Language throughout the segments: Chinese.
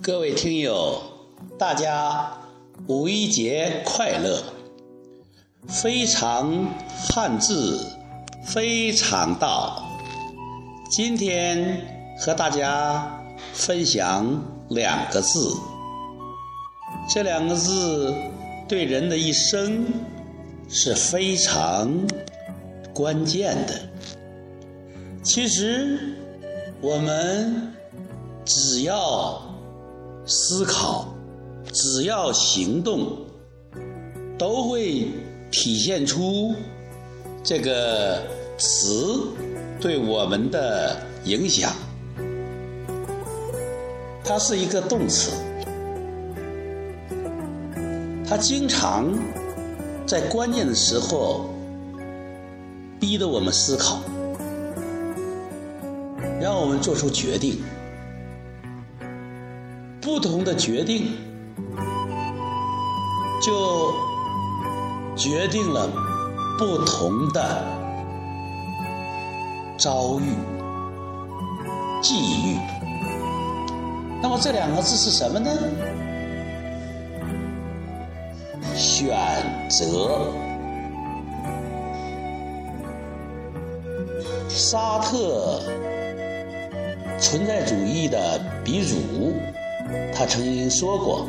各位听友，大家五一节快乐！非常汉字，非常道。今天和大家分享两个字，这两个字对人的一生是非常关键的。其实我们只要。思考，只要行动，都会体现出这个词对我们的影响。它是一个动词，它经常在关键的时候逼得我们思考，让我们做出决定。不同的决定，就决定了不同的遭遇、际遇。那么这两个字是什么呢？选择。沙特存在主义的鼻祖。他曾经说过：“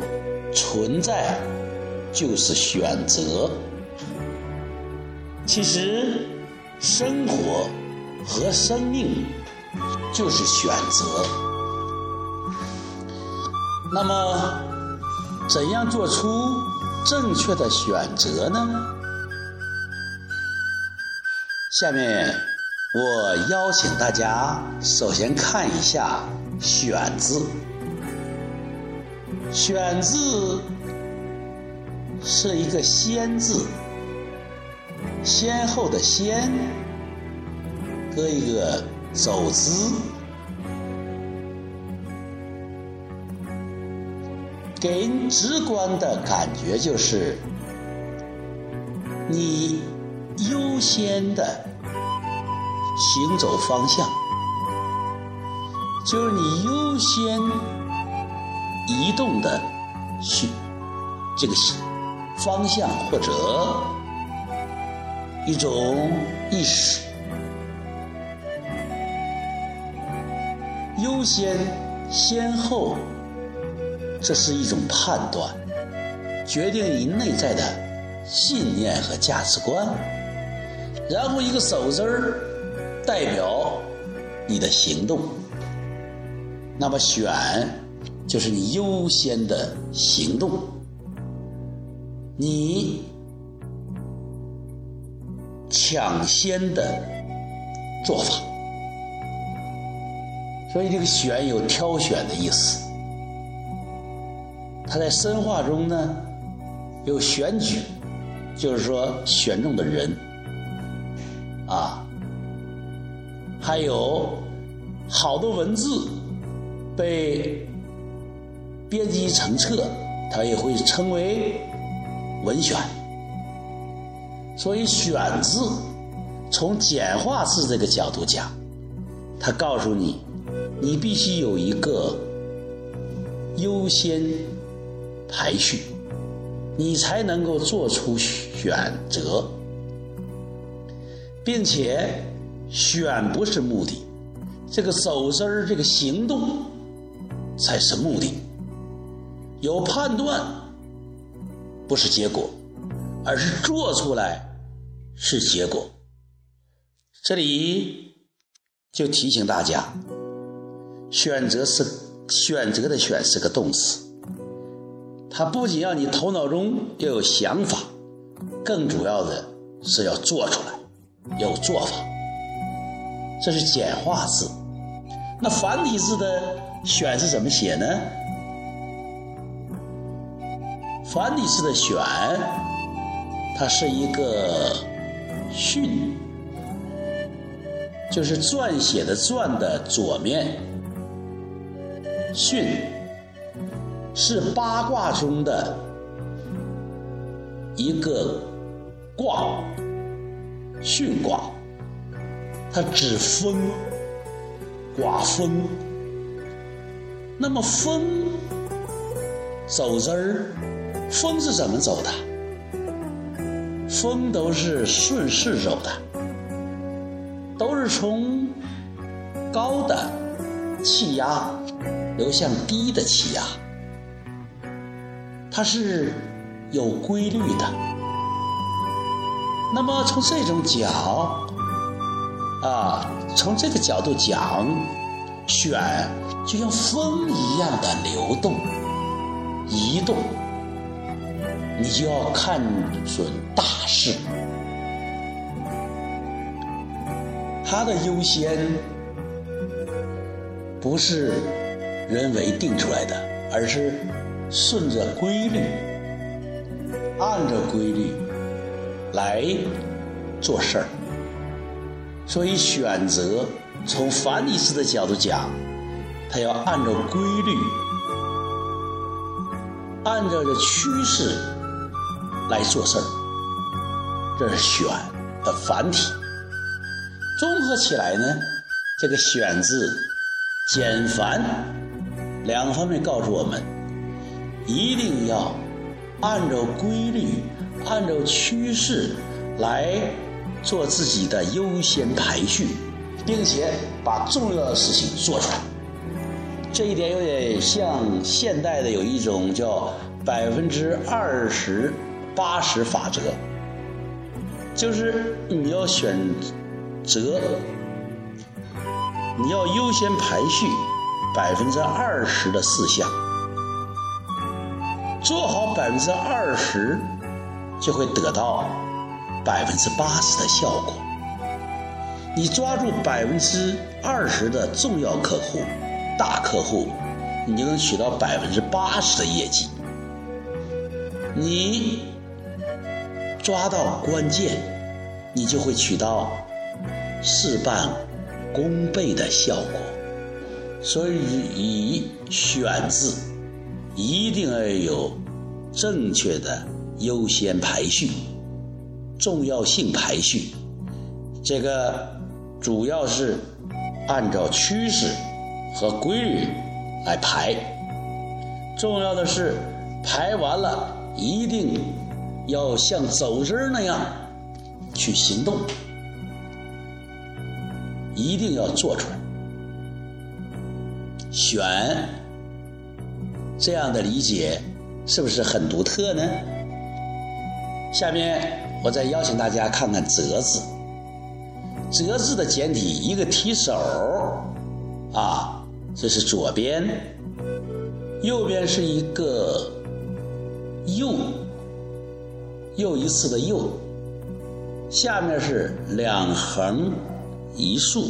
存在就是选择。”其实，生活和生命就是选择。那么，怎样做出正确的选择呢？下面，我邀请大家首先看一下“选”字。选字是一个先字，先后的先，搁一个走之，给人直观的感觉就是你优先的行走方向，就是你优先。移动的去这个方向或者一种意识，优先先后，这是一种判断，决定你内在的信念和价值观。然后一个手字儿代表你的行动，那么选。就是你优先的行动，你抢先的做法，所以这个“选”有挑选的意思。它在深化中呢，有选举，就是说选中的人啊，还有好多文字被。编辑成册，它也会称为文选。所以“选”字，从简化字这个角度讲，它告诉你，你必须有一个优先排序，你才能够做出选择，并且选不是目的，这个手势儿这个行动才是目的。有判断不是结果，而是做出来是结果。这里就提醒大家，选择是选择的选是个动词，它不仅要你头脑中要有想法，更主要的是要做出来，有做法。这是简化字，那繁体字的选是怎么写呢？繁体字的“选”，它是一个“训”，就是撰写的“撰”的左面，“训”是八卦中的一个卦，巽卦。它指风，刮风。那么风走之儿，风是怎么走的？风都是顺势走的，都是从高的气压流向低的气压，它是有规律的。那么从这种角啊，从这个角度讲，选就像风一样的流动、移动。你就要看准大势，它的优先不是人为定出来的，而是顺着规律，按照规律来做事儿。所以选择从繁体字的角度讲，它要按照规律，按照这趋势。来做事儿，这是选的繁体。综合起来呢，这个“选”字简繁两方面告诉我们，一定要按照规律、按照趋势来做自己的优先排序，并且把重要的事情做出来。这一点有点像现代的有一种叫百分之二十。八十法则，就是你要选择，你要优先排序百分之二十的事项，做好百分之二十，就会得到百分之八十的效果。你抓住百分之二十的重要客户、大客户，你就能取到百分之八十的业绩。你。抓到关键，你就会取到事半功倍的效果。所以，以选字一定要有正确的优先排序、重要性排序。这个主要是按照趋势和规律来排。重要的是排完了一定。要像走之那样去行动，一定要做出来。选这样的理解是不是很独特呢？下面我再邀请大家看看“折”字，“折”字的简体一个提手啊，这是左边，右边是一个右。又一次的又，下面是两横一竖，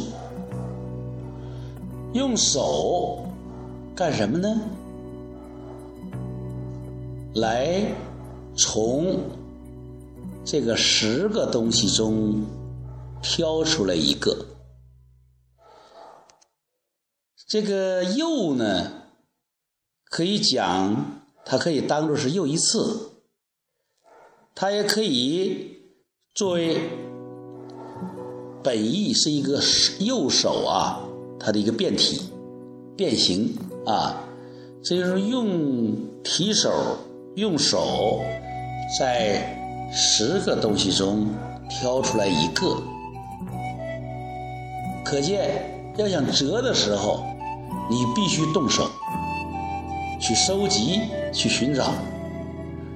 用手干什么呢？来从这个十个东西中挑出来一个。这个又呢，可以讲，它可以当做是又一次。它也可以作为本意是一个右手啊，它的一个变体、变形啊，这就是用提手、用手在十个东西中挑出来一个。可见，要想折的时候，你必须动手去收集、去寻找。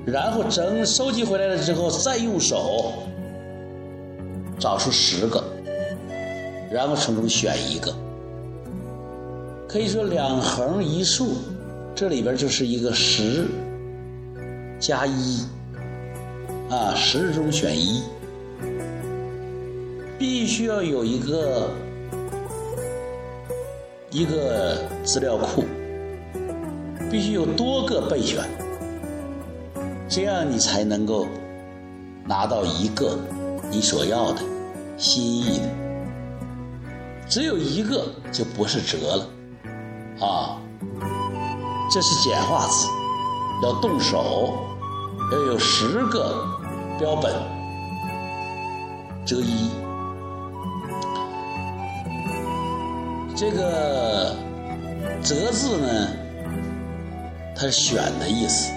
然后整收集回来了之后，再用手找出十个，然后从中选一个。可以说两横一竖，这里边就是一个十加一啊，十中选一，必须要有一个一个资料库，必须有多个备选。这样你才能够拿到一个你所要的心意的，只有一个就不是折了，啊，这是简化字，要动手，要有十个标本，折一。这个“择”字呢，它是选的意思。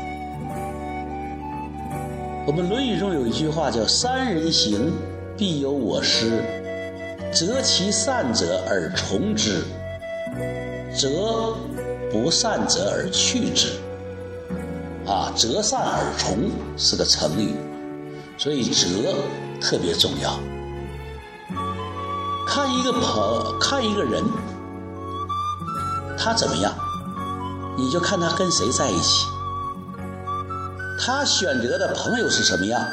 我们《论语》中有一句话叫“三人行，必有我师，择其善者而从之，择不善者而去之。”啊，择善而从是个成语，所以择特别重要。看一个朋，看一个人，他怎么样，你就看他跟谁在一起。他选择的朋友是什么样，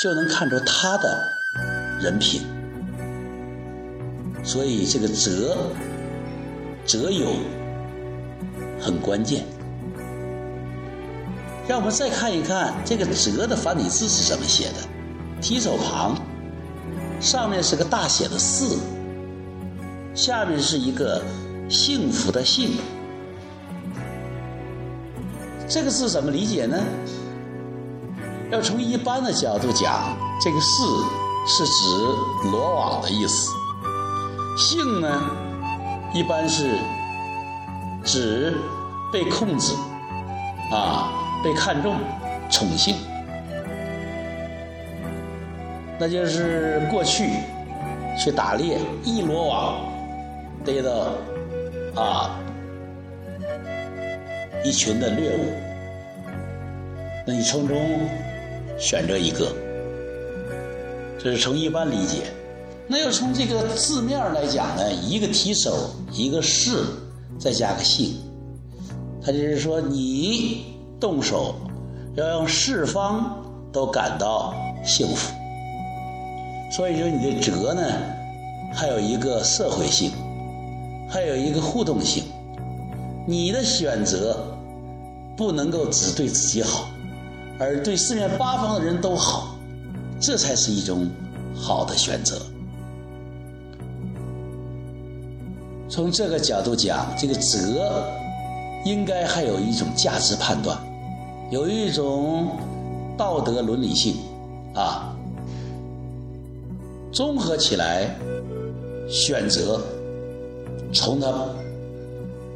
就能看出他的人品。所以这个择择友很关键。让我们再看一看这个“折”的繁体字是怎么写的，提手旁，上面是个大写的“四”，下面是一个幸福的“幸”。这个字怎么理解呢？要从一般的角度讲，这个“四”是指罗网的意思，“幸”呢，一般是指被控制，啊，被看重、宠幸。那就是过去去打猎，一罗网逮到啊。一群的猎物，那你从中选择一个，这是从一般理解。那要从这个字面来讲呢，一个提手，一个士，再加个姓，他就是说你动手要让四方都感到幸福。所以说你的折呢，还有一个社会性，还有一个互动性，你的选择。不能够只对自己好，而对四面八方的人都好，这才是一种好的选择。从这个角度讲，这个“择”应该还有一种价值判断，有一种道德伦理性啊。综合起来，选择从它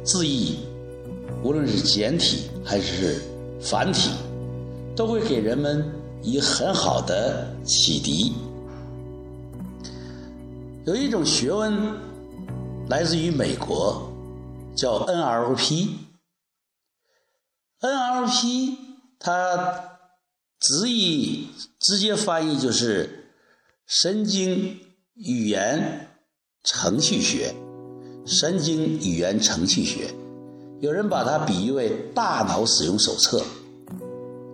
字义。无论是简体还是繁体，都会给人们以很好的启迪。有一种学问来自于美国，叫 NLP。NLP 它直译直接翻译就是神经语言程序学，神经语言程序学。有人把它比喻为大脑使用手册，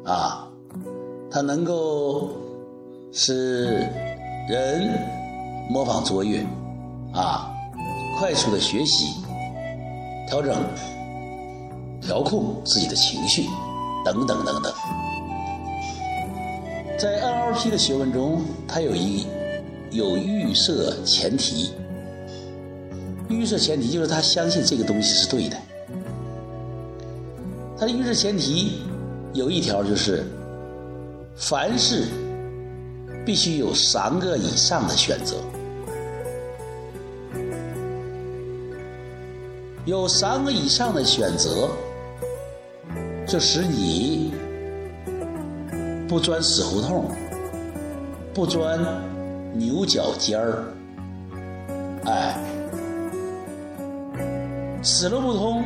啊，它能够使人模仿卓越，啊，快速的学习、调整、调控自己的情绪，等等等等。在 NLP 的学问中，它有一有预设前提，预设前提就是他相信这个东西是对的。它的预设前提有一条就是，凡事必须有三个以上的选择，有三个以上的选择，就使你不钻死胡同，不钻牛角尖儿，哎，死路不通。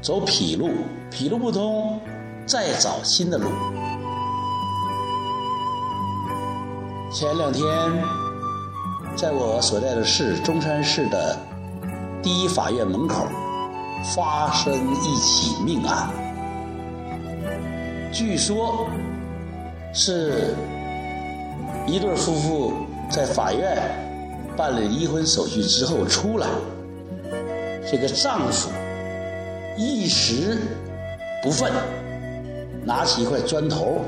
走痞路，痞路不通，再找新的路。前两天，在我所在的市中山市的第一法院门口，发生一起命案。据说，是一对夫妇在法院办了离婚手续之后出来，这个丈夫。一时不忿，拿起一块砖头，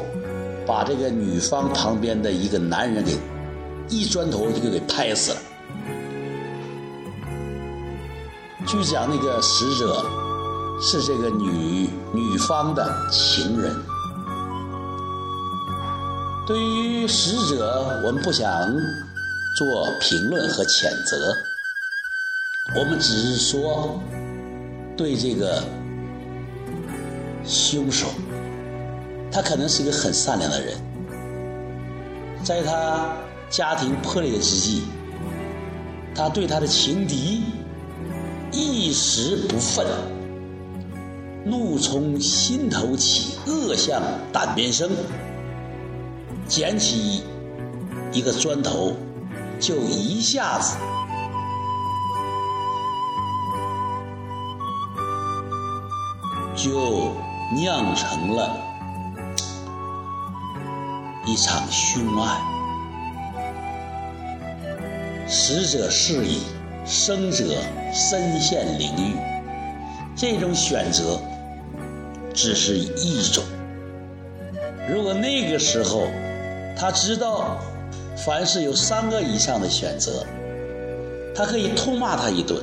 把这个女方旁边的一个男人给一砖头就给拍死了。据讲，那个死者是这个女女方的情人。对于死者，我们不想做评论和谴责，我们只是说对这个凶手，他可能是一个很善良的人，在他家庭破裂之际，他对他的情敌一时不忿，怒从心头起，恶向胆边生，捡起一个砖头，就一下子。就酿成了一场凶案。死者是以，生者身陷囹圄。这种选择只是一种。如果那个时候他知道，凡是有三个以上的选择，他可以痛骂他一顿。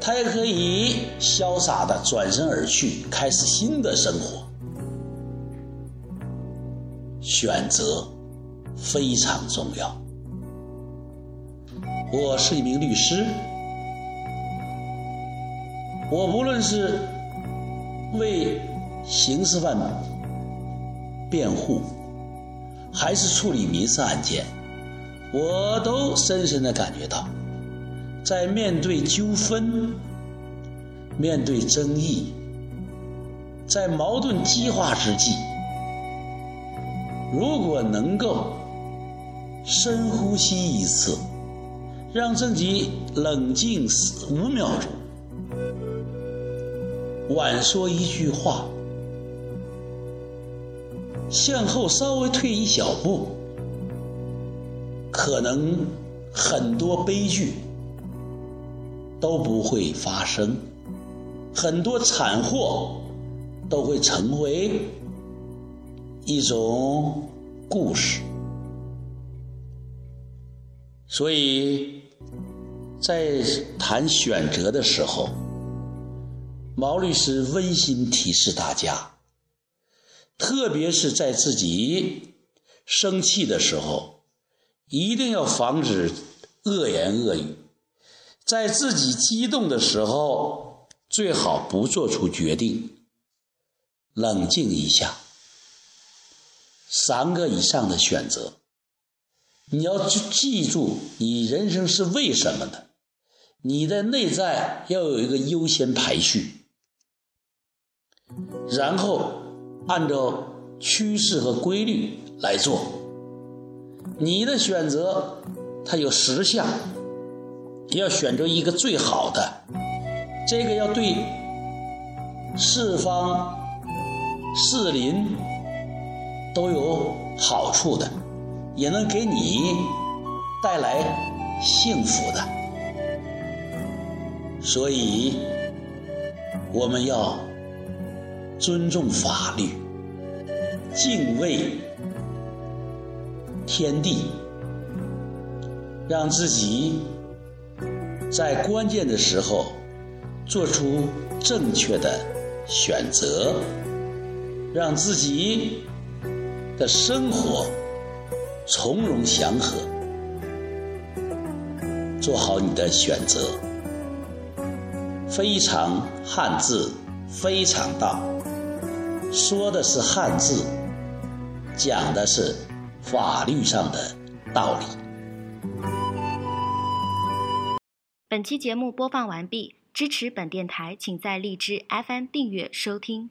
他也可以潇洒的转身而去，开始新的生活。选择非常重要。我是一名律师，我不论是为刑事犯辩护，还是处理民事案件，我都深深的感觉到。在面对纠纷、面对争议、在矛盾激化之际，如果能够深呼吸一次，让自己冷静五秒钟，晚说一句话，向后稍微退一小步，可能很多悲剧。都不会发生，很多惨祸都会成为一种故事。所以在谈选择的时候，毛律师温馨提示大家，特别是在自己生气的时候，一定要防止恶言恶语。在自己激动的时候，最好不做出决定，冷静一下。三个以上的选择，你要记记住，你人生是为什么的？你的内在要有一个优先排序，然后按照趋势和规律来做。你的选择，它有十项。要选择一个最好的，这个要对四方、四邻都有好处的，也能给你带来幸福的。所以，我们要尊重法律，敬畏天地，让自己。在关键的时候，做出正确的选择，让自己的生活从容祥和。做好你的选择。非常汉字，非常道，说的是汉字，讲的是法律上的道理。本期节目播放完毕，支持本电台，请在荔枝 FM 订阅收听。